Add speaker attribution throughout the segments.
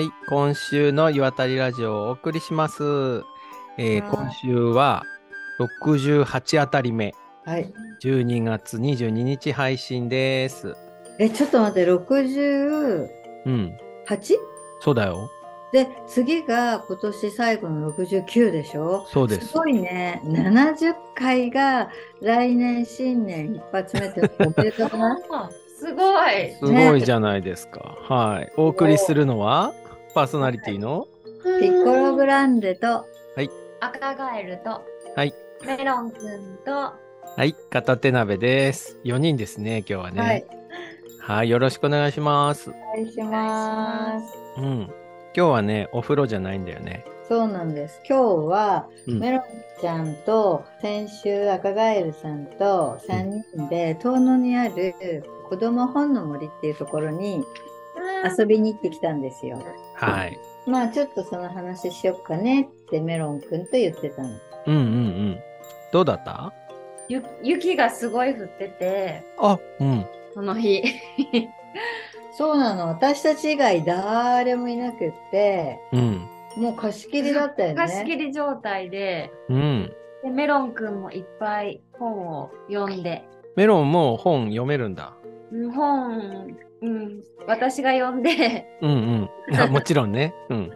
Speaker 1: はい、今週の岩谷ラジオをお送りします。えー
Speaker 2: はい
Speaker 1: 今週は68あたり目、
Speaker 2: はい。
Speaker 1: 12月22日配信です。
Speaker 2: え、ちょっと待って、68?
Speaker 1: うん、そうだよ。
Speaker 2: で、次が今年最後の69でしょ？
Speaker 1: そうです
Speaker 2: すごいね。70回が来年新年一発目っておめでとうな。
Speaker 3: あ すごい。
Speaker 1: すごいじゃないですか。はい。お送りするのは、パーソナリティの、
Speaker 2: ピッコログランデと、
Speaker 3: 赤ガエルと
Speaker 1: はい、
Speaker 3: メロンくんと
Speaker 1: はい、片手鍋です。4人ですね、今日はね。
Speaker 2: はい。
Speaker 1: はい、よろしくお願いします。
Speaker 2: お願いします。
Speaker 1: うん。今日はね、お風呂じゃないんだよね。
Speaker 2: そうなんです。今日は、
Speaker 1: うん
Speaker 2: メロンちゃんと、先週赤ガエルさんと3人で、遠野にある子供本の森っていうところに遊びに行ってきたんですよ。
Speaker 1: はい。
Speaker 2: まあちょっとその話しよっかねってメロンくんと言ってたの。
Speaker 1: うんうんうん。どうだった？
Speaker 3: ゆ雪がすごい降ってて
Speaker 1: あ、うん。
Speaker 3: その日
Speaker 2: そうなの。私たち以外誰もいなくって、
Speaker 1: うん。
Speaker 2: もう貸し切りだったよね。
Speaker 3: 貸し切り状態で
Speaker 1: うん。
Speaker 3: でメロンくんもいっぱい本を読んで
Speaker 1: メロンも本読めるんだ。
Speaker 3: うん本、うん、私が読んで
Speaker 1: うんうん。あもちろんね。うん。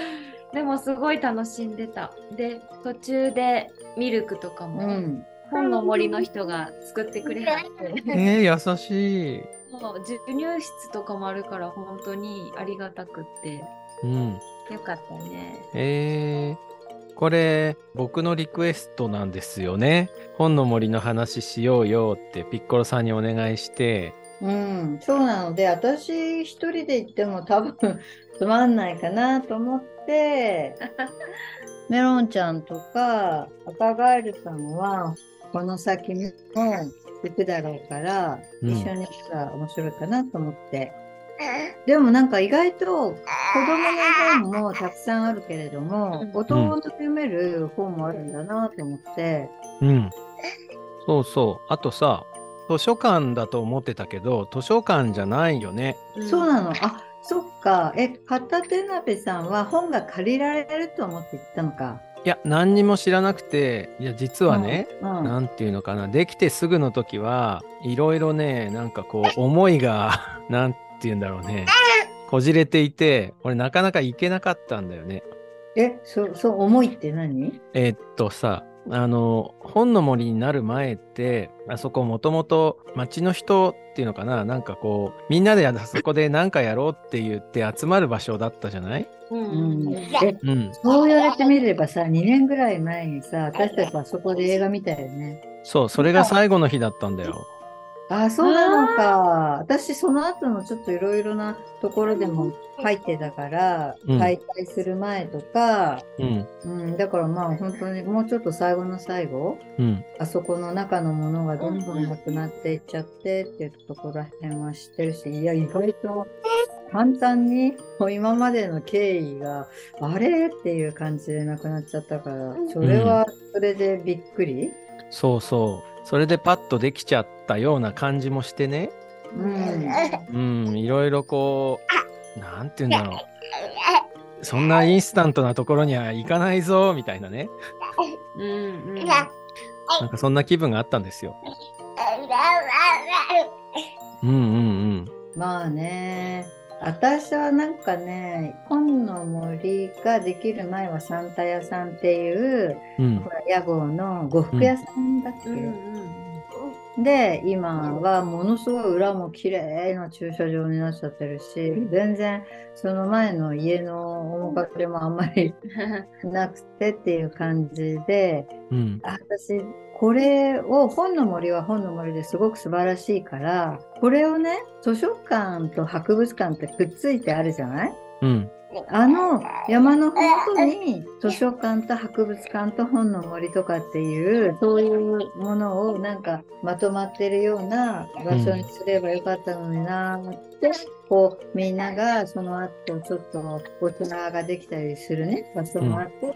Speaker 3: でもすごい楽しんでたで途中でミルクとか
Speaker 2: う
Speaker 3: も、
Speaker 2: ん。
Speaker 3: 本の森の人が作ってくれはって
Speaker 1: えー、優しい。
Speaker 3: そう授乳室とかもあるから本当にありがたくって
Speaker 1: うん。
Speaker 3: よかったね。
Speaker 1: えー、これ、僕のリクエストなんですよね。本の森の話しようよってピッコロさんにお願いして、
Speaker 2: うん。そうなので、私一人で行っても多分つまんないかなと思って、メロンちゃんとか赤ガエルさんはこの先も行くだろうから、
Speaker 1: うん
Speaker 2: 一緒に行ったら面白いかなと思って。でもなんか意外と子供の本もたくさんあるけれども、
Speaker 3: うん
Speaker 2: 大人の読める本もあるんだなと思って。
Speaker 1: うん。そうそう。あとさ、図書館だと思ってたけど、図書館じゃないよね。
Speaker 2: そうなの。あ、そっか。え、片手鍋さんは本が借りられると思って行ったのか。
Speaker 1: いや、何にも知らなくて、いや、実はね、
Speaker 2: うん。うん
Speaker 1: なんていうのかな、できてすぐの時は、いろいろね、なんかこう、思いが、なんていうんだろうね、こじれていて、俺なかなか行けなかったんだよね。
Speaker 2: え、そう、そう、重いって何？
Speaker 1: えーっとさ、あの、本の森になる前って、あそこもともと町の人っていうのかな、なんかこう、みんなであそこで何かやろうって言って集まる場所だったじゃない？
Speaker 3: うん
Speaker 2: うん。そう言われてみればさ、2年ぐらい前にさ、私たちはそこで映画見たよね。
Speaker 1: そう、それが最後の日だったんだよ。
Speaker 2: あ、そうなのか。私、その後のちょっといろいろなところでも入ってたから、
Speaker 1: うん
Speaker 2: 解体する前とか、
Speaker 1: うん。
Speaker 2: うん、だからまあ本当にもうちょっと最後の最後、
Speaker 1: うん。
Speaker 2: あそこの中のものがどんどんなくなっていっちゃってっていうところら辺は知ってるし、いや、意外と簡単にもう今までの経緯があれ？っていう感じでなくなっちゃったから、それはそれでびっくり？
Speaker 1: そうそう。それでパッとできちゃったような感じもしてね。
Speaker 2: うん。
Speaker 1: うん、いろいろこう、なんて言うんだろう。そんなインスタントなところには行かないぞ、みたいなね。
Speaker 3: うんうん
Speaker 1: なんかそんな気分があったんですよ。うんうん
Speaker 2: まあね、私はなんかね、本の森ができる前はサンタ屋さんっていう、
Speaker 1: うん。
Speaker 2: 屋号の呉服屋さんだっけ、
Speaker 3: うん
Speaker 2: で、今はものすごい裏も綺麗な駐車場になっちゃってるし、全然その前の家の面影もあんまり なくてっていう感じで、
Speaker 1: うん。
Speaker 2: あ私、これを本の森は本の森ですごく素晴らしいから、これをね、図書館と博物館ってくっついてあるじゃない？
Speaker 1: うん。
Speaker 2: あの山の麓に図書館と博物館と本の森とかっていうそういうものをなんかまとまってるような場所にすればよかったのになーって、こうみんながその後ちょっと大人ができたりするね場所もあって、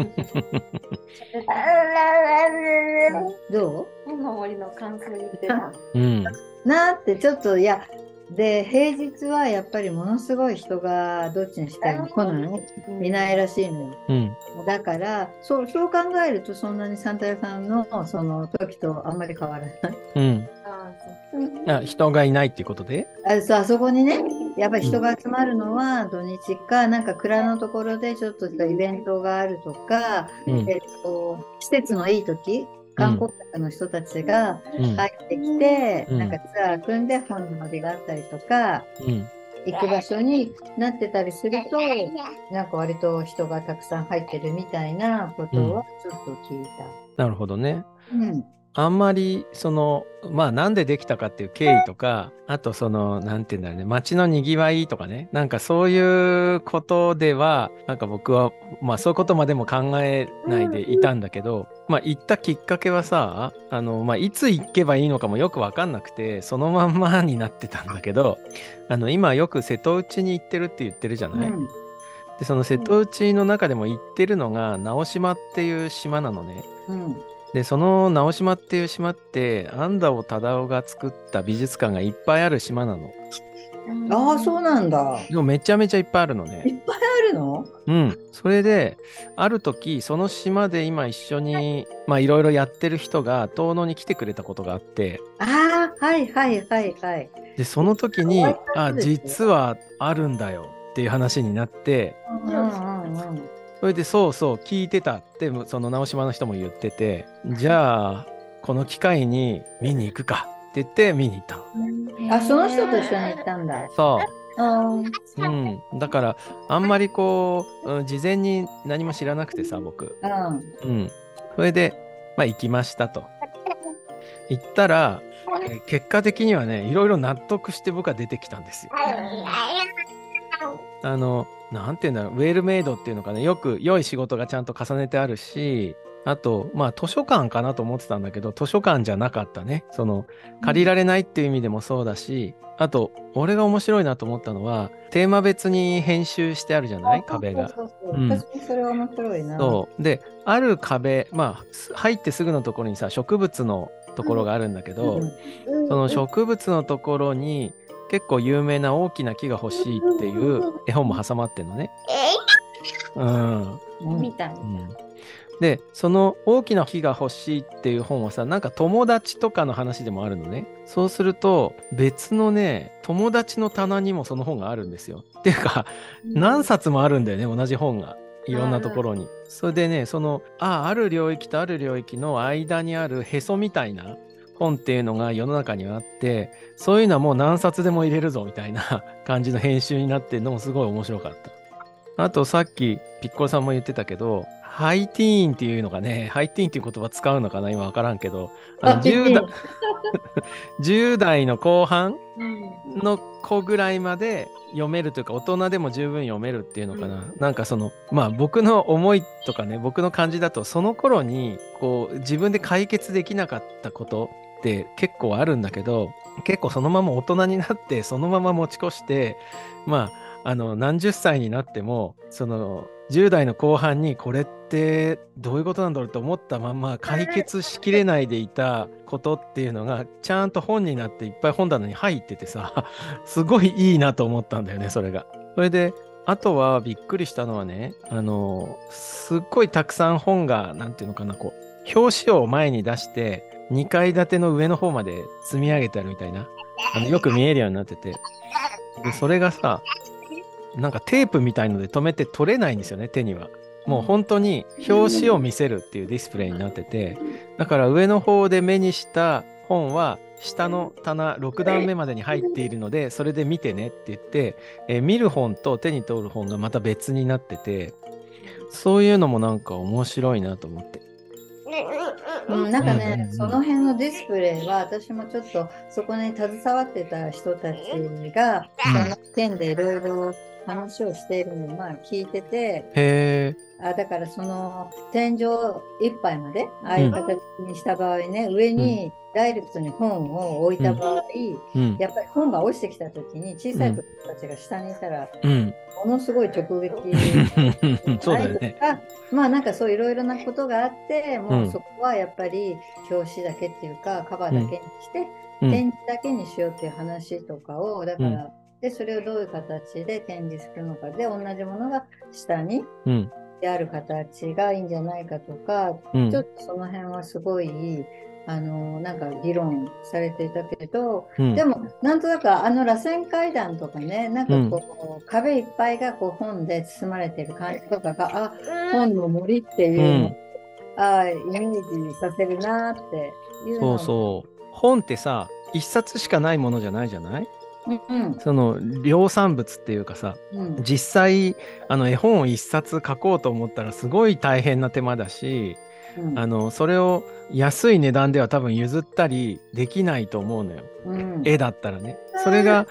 Speaker 2: どう？
Speaker 3: 本の森の感想言ってた。
Speaker 1: うん。
Speaker 2: なーってちょっといやで平日はやっぱりものすごい人がどっちにしても来ないいないらしいのよ。
Speaker 1: うん。
Speaker 2: だからそうそう考えるとそんなにサンタ屋さんのその時とあんまり変わらない。
Speaker 1: うん。
Speaker 3: あ
Speaker 1: あ人がいないっていうことで？
Speaker 2: あそうあそこにねやっぱり人が集まるのは土日か、なんか蔵のところでちょっとしたイベントがあるとか、
Speaker 1: うん。
Speaker 2: えっと、季節のいい時観光客の人たちが
Speaker 1: うん。
Speaker 2: 入ってきて、
Speaker 1: うん
Speaker 2: なんかツアー組んで本の森があったりとか
Speaker 1: うん。
Speaker 2: 行く場所になってたりするとなんか割と人がたくさん入ってるみたいなことはちょっと聞いた。
Speaker 1: なるほどね。
Speaker 2: うん
Speaker 1: あんまり、その、まあ、なんでできたかっていう経緯とか、あと、その、なんていうんだろうね、街の賑わいとかね、なんかそういうことでは、なんか僕は、まあ、そういうことまでも考えないでいたんだけど、まあ、行ったきっかけはさ、あの、まあ、いつ行けばいいのかもよくわかんなくて、そのまんまになってたんだけど、あの、今よく瀬戸内に行ってるって言ってるじゃない、
Speaker 2: うん。
Speaker 1: で、その瀬戸内の中でも行ってるのが、直島っていう島なのね。
Speaker 2: うん
Speaker 1: で、その直島っていう島って、安藤忠雄が作った美術館がいっぱいある島なの。
Speaker 2: ああそうなんだ。
Speaker 1: でもめちゃめちゃいっぱいあるの
Speaker 2: いっ
Speaker 1: ね。
Speaker 2: ぱいあるの？
Speaker 1: うん。それで、ある時、その島で今一緒に、まあいろいろやってる人が遠野に来てくれたことがあって、
Speaker 2: ああはいはいはいはい。
Speaker 1: で、その時に
Speaker 2: 可愛かっ、た
Speaker 1: あ、実はあるんだよっていう話になって、
Speaker 2: うんうんうん
Speaker 1: それでそうそう聞いてたってその直島の人も言っててじゃあこの機会に見に行くか。って言って見に行った。の
Speaker 2: あその人と一緒に行ったんだ。
Speaker 1: そ
Speaker 2: あ
Speaker 1: う、うん、だからあんまりこう、うん事前に何も知らなくてさ僕。
Speaker 2: うん。
Speaker 1: うん。それでまあ行きましたと。行ったらえー結果的にはねいろいろ納得して僕は出てきたんですよ。あの、なんていうんだろう、ウェルメイドっていうのかね、よく良い仕事がちゃんと重ねてあるし、あと、まあ図書館かなと思ってたんだけど、図書館じゃなかったね。その、借りられないっていう意味でもそうだし、あと、俺が面白いなと思ったのは、テーマ別に編集してあるじゃない？壁が。
Speaker 2: そうそうそう
Speaker 1: う
Speaker 2: それは面白いな。
Speaker 1: そう。で、ある壁、まあ、す入ってすぐのところにさ、植物のところがあるんだけど、
Speaker 2: うん
Speaker 1: その植物のところに結構有名な大きな木が欲しいっていう絵本も挟まってんのね。うん。
Speaker 2: うん
Speaker 3: みたい。
Speaker 1: うんで、その大きな木が欲しいっていう本はさ、なんか友達とかの話でもあるのね。そうすると、別のね、友達の棚にもその本があるんですよ。っていうか、何冊もあるんだよね、同じ本が。いろんなところに。それでね、その、あ、ある領域とある領域の間にあるへそみたいな本っていうのが世の中にはあって、そういうのはもう何冊でも入れるぞみたいな 感じの編集になってるのもすごい面白かった。あとさっきピッコロさんも言ってたけど、ハイティーンっていうのがね、ハイティーンっていう言葉使うのかな今わからんけど、あの
Speaker 2: あピッ
Speaker 1: 10, 代
Speaker 2: ピ
Speaker 1: 10代の後半
Speaker 3: うん。
Speaker 1: の子ぐらいまで読めるというか大人でも十分読めるっていうのかな、
Speaker 3: うん
Speaker 1: なんかそのまあ僕の思いとかね僕の感じだとその頃にこう自分で解決できなかったことって結構あるんだけど結構そのまま大人になってそのまま持ち越してまああの何十歳になってもその10代の後半にこれってどういうことなんだろうと思ったまま解決しきれないでいたことっていうのがちゃんと本になっていっぱい本棚に入っててさ すごいいいなと思ったんだよねそれが。それであとはびっくりしたのはねあのすっごいたくさん本がなんていうのかなこう表紙を前に出して2階建ての上の方まで積み上げてあるみたいなあのよく見えるようになっててでそれがさなんかテープみたいので止めて取れないんですよね手には。もう本当に表紙を見せるっていうディスプレイになっててだから上の方で目にした本は下の棚6段目までに入っているのでそれで見てねって言って、えー見る本と手に取る本がまた別になっててそういうのもなんか面白いなと思って。
Speaker 2: うん、なんか
Speaker 1: うんうん
Speaker 2: ね、
Speaker 1: うん
Speaker 2: その辺のディスプレイは私もちょっとそこに携わってた人たちがその件でいろいろ話をしているのをまあ聞いてて
Speaker 1: へえ。
Speaker 2: あだからその天井一杯までああいう形にした場合ね、上にダイレクトに本を置いた場合、
Speaker 1: うん。
Speaker 2: やっぱり本が落ちてきた時に小さい子たちが下にいたら
Speaker 1: うん。
Speaker 2: ものすごい直撃。
Speaker 1: そうだよね。
Speaker 2: あまあなんかそういろいろなことがあって、も
Speaker 1: うん。
Speaker 2: うそこはやっぱり表紙だけっていうか、カバーだけにして、
Speaker 1: うん。
Speaker 2: 展示だけにしようっていう話とかを、だから、で、それをどういう形で展示するのかで、同じものが下に
Speaker 1: うん。
Speaker 2: である形がいいんじゃないかとか、
Speaker 1: うん。
Speaker 2: ちょっとその辺はすごい、あの、なんか議論されていたけど、
Speaker 1: うん。
Speaker 2: でも、なんとなくあの螺旋階段とかね、なんかこう、壁いっぱいがこう本で包まれてる感じとかが、あ、本の森っていうの、
Speaker 1: うん。
Speaker 2: あイメージさせるなっていう
Speaker 1: そう
Speaker 2: う。
Speaker 1: そう。本ってさ、一冊しかないものじゃないじゃない？
Speaker 2: うん。
Speaker 1: その量産物っていうかさ、
Speaker 2: うん。
Speaker 1: 実際、あの絵本を一冊書こうと思ったらすごい大変な手間だし、
Speaker 2: うん
Speaker 1: あの、それを安い値段では多分譲ったりできないと思うのよ。
Speaker 2: うん
Speaker 1: 絵だったらね。それが、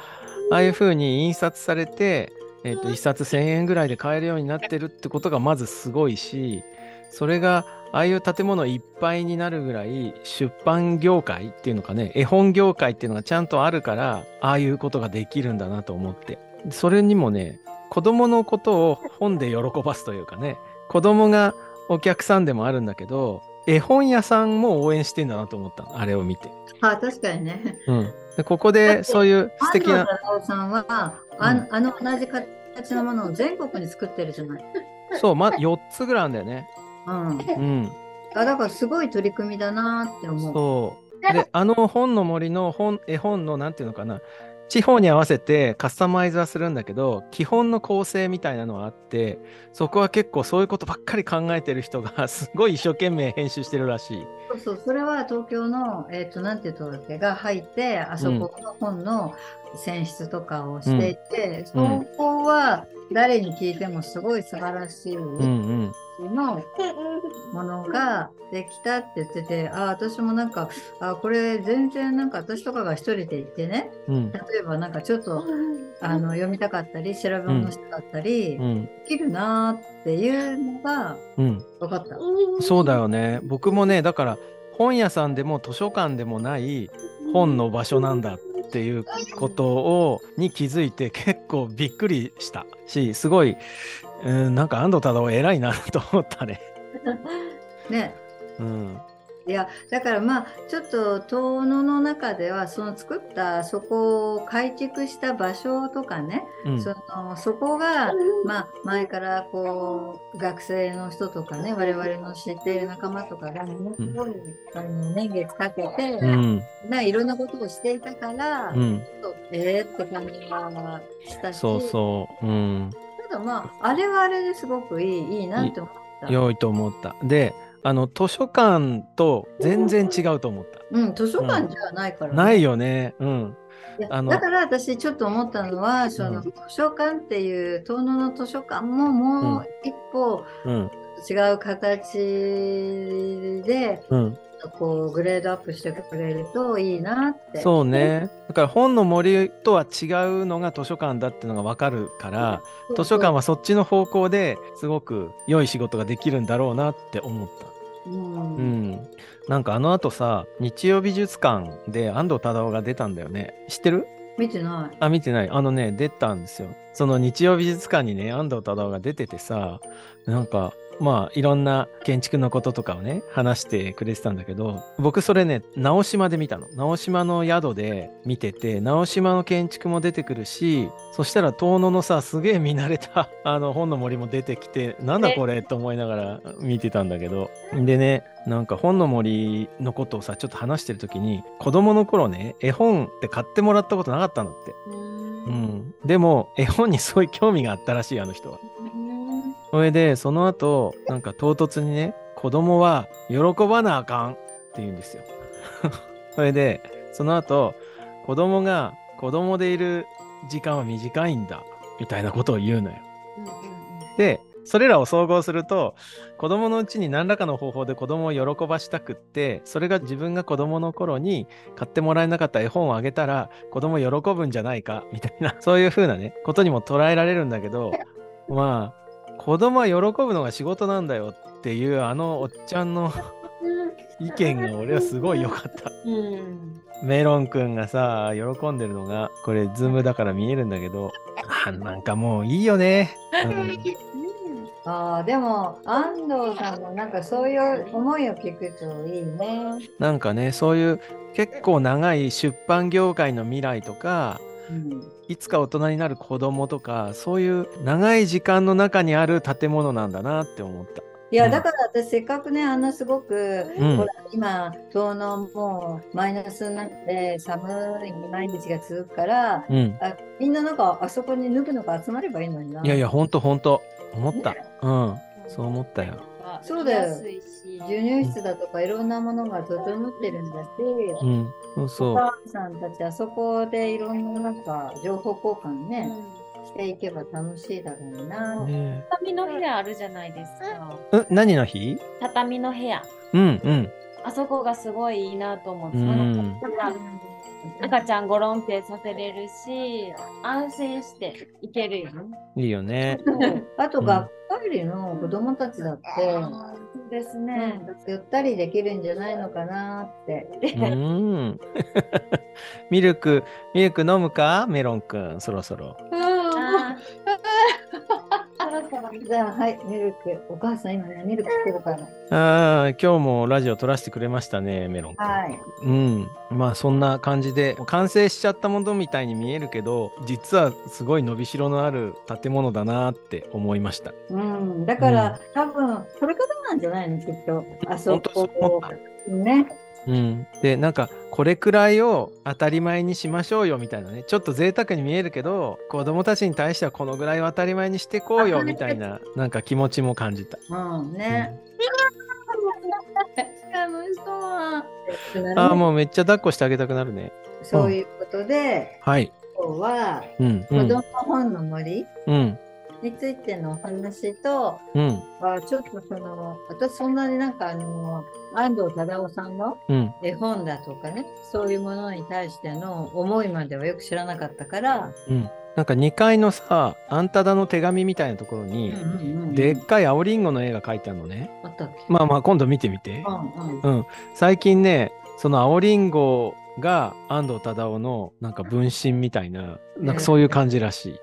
Speaker 1: ああいう風に印刷されて、えっ、と、一冊1000円ぐらいで買えるようになってるってことがまずすごいし、それが、ああいう建物いっぱいになるぐらい、出版業界っていうのかね、絵本業界っていうのがちゃんとあるから、ああいうことができるんだなと思って。それにもね、子供のことを本で喜ばすというかね、子供がお客さんでもあるんだけど、絵本屋さんも応援してんだなと思ったのあれを見て。
Speaker 2: あ、確かにね。
Speaker 1: うん。でここでそういう素敵な
Speaker 2: 安、藤さんは、ああの同じ形のものを全国に作ってるじゃない。
Speaker 1: そう、ま、4つぐらいあるんだよね。
Speaker 2: うん。
Speaker 1: うん。
Speaker 2: あだからすごい取り組みだなって思う。
Speaker 1: そう。で、あの本の森の本、絵本のなんていうのかな、地方に合わせてカスタマイズはするんだけど、基本の構成みたいなのはあって、そこは結構そういうことばっかり考えてる人がすごい一生懸命編集してるらしい。
Speaker 2: そうそう、それは東京の、えっ、と、なんていうとけが入って、あそこの本の選出とかをしていて、
Speaker 1: うん
Speaker 2: そこは誰に聞いてもすごい素晴らしい
Speaker 1: うんうん。
Speaker 2: のものができたって言ってて、あ、私もなんか、あ、これ全然なんか私とかが一人で行ってね、
Speaker 1: うん。
Speaker 2: 例えばなんかちょっとあの読みたかったり、調べ物したかったり、
Speaker 1: うん。
Speaker 2: できるなーっていうのが
Speaker 1: うん。
Speaker 2: 分かった。
Speaker 1: そうだよね。僕もね、だから本屋さんでも図書館でもない本の場所なんだっていうことをに気づいて結構びっくりしたし、すごい、うん、なんか安藤忠雄偉いなと思ったね。
Speaker 2: ね。
Speaker 1: うん。
Speaker 2: いやだからまあちょっと遠野の中ではその作ったそこを改築した場所とかね、
Speaker 1: うん。
Speaker 2: そのそこが、まあ、前からこう学生の人とかね我々の知っている仲間とかがものすごい、あの年月かけて、
Speaker 1: うん。
Speaker 2: ないろんなことをしていたから、
Speaker 1: うん。
Speaker 2: ちょっとえーって感じがしたし
Speaker 1: そうそう。うん。
Speaker 2: ただまああれはあれですごくいいいいなって思った。
Speaker 1: 良いと思った。で、あの、図書館と全然違うと思った。
Speaker 2: うん、図書館じゃないから、ね
Speaker 1: ないよね。うん。あの
Speaker 2: だから私ちょっと思ったのはその、
Speaker 1: うん
Speaker 2: 図書館っていう遠野の図書館ももう一歩
Speaker 1: うん。
Speaker 2: 違う形で、
Speaker 1: うん。
Speaker 2: こうグレードアップしてくれるといいなって。
Speaker 1: そうね。だから本の森とは違うのが図書館だっていうのがわかるから、図書館はそっちの方向ですごく良い仕事ができるんだろうなって思った。
Speaker 2: うん
Speaker 1: うん。なんかあの後さ、日曜美術館で安藤忠雄が出たんだよね。知ってる？
Speaker 2: 見てない。
Speaker 1: あ、見てない。あのね、出たんですよ。その日曜美術館にね、安藤忠雄が出ててさ、なんか、まあ、いろんな建築のこととかをね、話してくれてたんだけど、僕それね、直島で見たの。直島の宿で見てて、直島の建築も出てくるし、そしたら遠野のさ、すげえ見慣れた、あの、本の森も出てきて、なんだこれと思いながら見てたんだけど。でね、なんか本の森のことをさ、ちょっと話してる時に、子供の頃ね、絵本って買ってもらったことなかったんだって。うん。でも、絵本にすごい興味があったらしい、あの人は。それで、その後、なんか唐突にね、子供は喜ばなあかんって言うんですよ。それで、その後、子供が子供でいる時間は短いんだ、みたいなことを言うのよ。で、それらを総合すると、子供のうちに何らかの方法で子供を喜ばしたくって、それが自分が子供の頃に買ってもらえなかった絵本をあげたら、子供喜ぶんじゃないか、みたいな、そういう風なね、ことにも捉えられるんだけど、まあ、子供は喜ぶのが仕事なんだよっていう、あのおっちゃんの 意見が俺はすごい良かった。
Speaker 3: うん。
Speaker 1: メロンくんがさ、喜んでるのが、これズームだから見えるんだけど、あなんかもういいよね。うん
Speaker 2: ああ、でも安藤さんのなんかそういう思いを聞くといいね。
Speaker 1: なんかね、そういう結構長い出版業界の未来とか、
Speaker 2: うん、
Speaker 1: いつか大人になる子供とか、そういう長い時間の中にある建物なんだなって思った。
Speaker 2: いや、
Speaker 1: うん
Speaker 2: だから私せっかくね、あんなすごく、
Speaker 1: うん
Speaker 2: ほら、今、東農もマイナスになって寒い毎日が続くから、
Speaker 1: うん。
Speaker 2: あみんななんかあそこに脱ぐのが集まればいいのにな。
Speaker 1: いやいや、ほんとほんと、思った。うん。そう思ったよ。
Speaker 2: そうだよ
Speaker 3: 安いし
Speaker 2: 授乳室だとかいろんなものが整ってるんだし、
Speaker 1: うん。そうそ
Speaker 2: お
Speaker 1: う。
Speaker 2: 母さんたちあそこでいろんななんか情報交換
Speaker 3: う
Speaker 2: ね、
Speaker 3: ん
Speaker 2: していけば楽しいだろうな。
Speaker 1: ね
Speaker 3: 畳の部屋あるじゃないですか。
Speaker 1: え。ん何の日？
Speaker 3: 畳の部屋。
Speaker 1: うんうん。
Speaker 3: あそこがすごいいいなと思って。
Speaker 1: うん
Speaker 3: 赤ちゃんゴロンってさせれるし、安心して行けるよね。
Speaker 1: いいよね。
Speaker 2: あと
Speaker 1: うん
Speaker 2: 学校帰りの子供たちだって、
Speaker 3: そうですね。
Speaker 2: ゆったりできるんじゃないのかなって。
Speaker 1: うん。ミルク、ミルク飲むか？メロンくん、そろそろ。
Speaker 2: じゃあ、はい、ミルク。お母さん今ね、ミルク来てるから。
Speaker 1: ああ、今日もラジオ撮らせてくれましたね、メロン。
Speaker 2: はい。
Speaker 1: うん。まあそんな感じで、完成しちゃったものみたいに見えるけど、実はすごい伸びしろのある建物だなって思いました。
Speaker 2: うん、だから、多分、これからなんじゃないの？きっと。あそこ。ね。
Speaker 1: うん。で、なんか、これくらいを当たり前にしましょうよみたいなね。ちょっと贅沢に見えるけど、子供たちに対してはこのぐらいを当たり前にしてこうよみたいな、なんか気持ちも感じた。
Speaker 2: うん、ね。あの人は。
Speaker 1: ああ、もうめっちゃ抱っこしてあげたくなるね。
Speaker 2: そういうことで、
Speaker 1: はい。
Speaker 2: 今日は、
Speaker 1: うん。うん。
Speaker 2: 子供本の森
Speaker 1: うん。
Speaker 2: についてのお話と、
Speaker 1: うん。
Speaker 2: はちょっとその、私そんなになんかあの、安藤忠雄さんの
Speaker 1: うん。
Speaker 2: 絵本だとかね、そういうものに対しての思いまではよく知らなかったから、
Speaker 1: うん。なんか2階のさ、あんただの手紙みたいなところに、でっかい青りんごの絵が描いてあるのね。まあまあ今度見てみて。
Speaker 2: うんうん。
Speaker 1: うん。最近ね、その青りんごが安藤忠雄のなんか分身みたいな、なんかそういう感じらしい。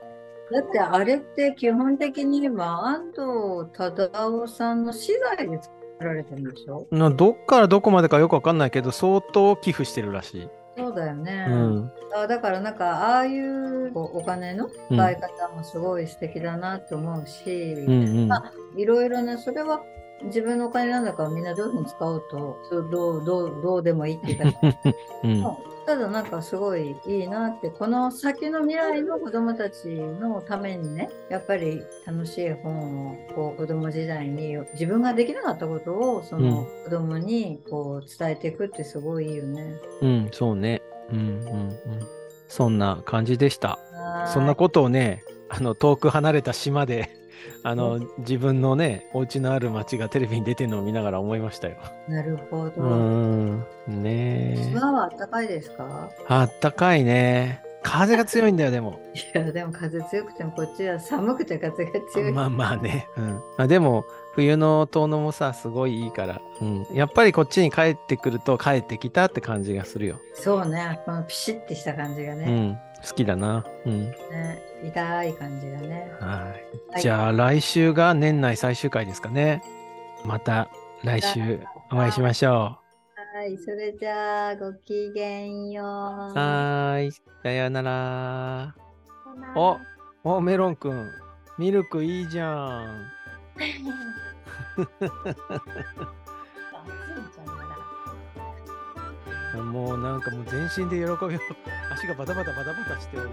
Speaker 2: だってあれって基本的に言えば安藤忠雄さんの資材で作られてるんでしょ？
Speaker 1: などっからどこまでかよくわかんないけど、相当寄付してるらしい。
Speaker 2: そうだよね。
Speaker 1: うん。
Speaker 2: あだからなんかああいうお金の
Speaker 1: うん
Speaker 2: 使い方もすごい素敵だなと思うし、
Speaker 1: うんうん。
Speaker 2: まあいろいろねそれは自分のお金なんだからみんなどういうふうに使おうとどうどうどうでもいいっていうか
Speaker 1: うん。
Speaker 2: ただなんかすごいいいなってこの先の未来の子供たちのためにねやっぱり楽しい本をこう子供時代に自分ができなかったことをその子供にこう伝えていくってすごいいいよね。
Speaker 1: うん、そうね。うんうんうん。そんな感じでした。そんな
Speaker 2: こ
Speaker 1: ことをね、あの、遠く離れた島で、あの、自分のね、お家のある町がテレビに出てるのを見ながら思いましたよ。
Speaker 2: なるほど。
Speaker 1: うーん。ねえ。
Speaker 2: 島は暖かいですか？
Speaker 1: あったかいね。風が強いんだよ、でも。
Speaker 2: いやでも風強くてもこっちは寒くて風が強い。
Speaker 1: まあまあね。うん。あでも、冬の遠野もさ、すごいいいから。うん。やっぱりこっちに帰ってくると帰ってきたって感じがするよ。
Speaker 2: そうね、このピシッてした感じが
Speaker 1: う
Speaker 2: ね。
Speaker 1: ん。好きだな。うん。
Speaker 2: ね痛い感じがね。
Speaker 1: はい。
Speaker 2: はい
Speaker 1: じゃあ来週が年内最終回ですかね。また来週お会いしましょ
Speaker 2: はい、それじゃあごきげんよう。
Speaker 1: う。はーい。さよなら。おお、メロンくん。ミルクいいじゃん。もうなんかもう全身で喜びを足がバタバタバタバタしておる。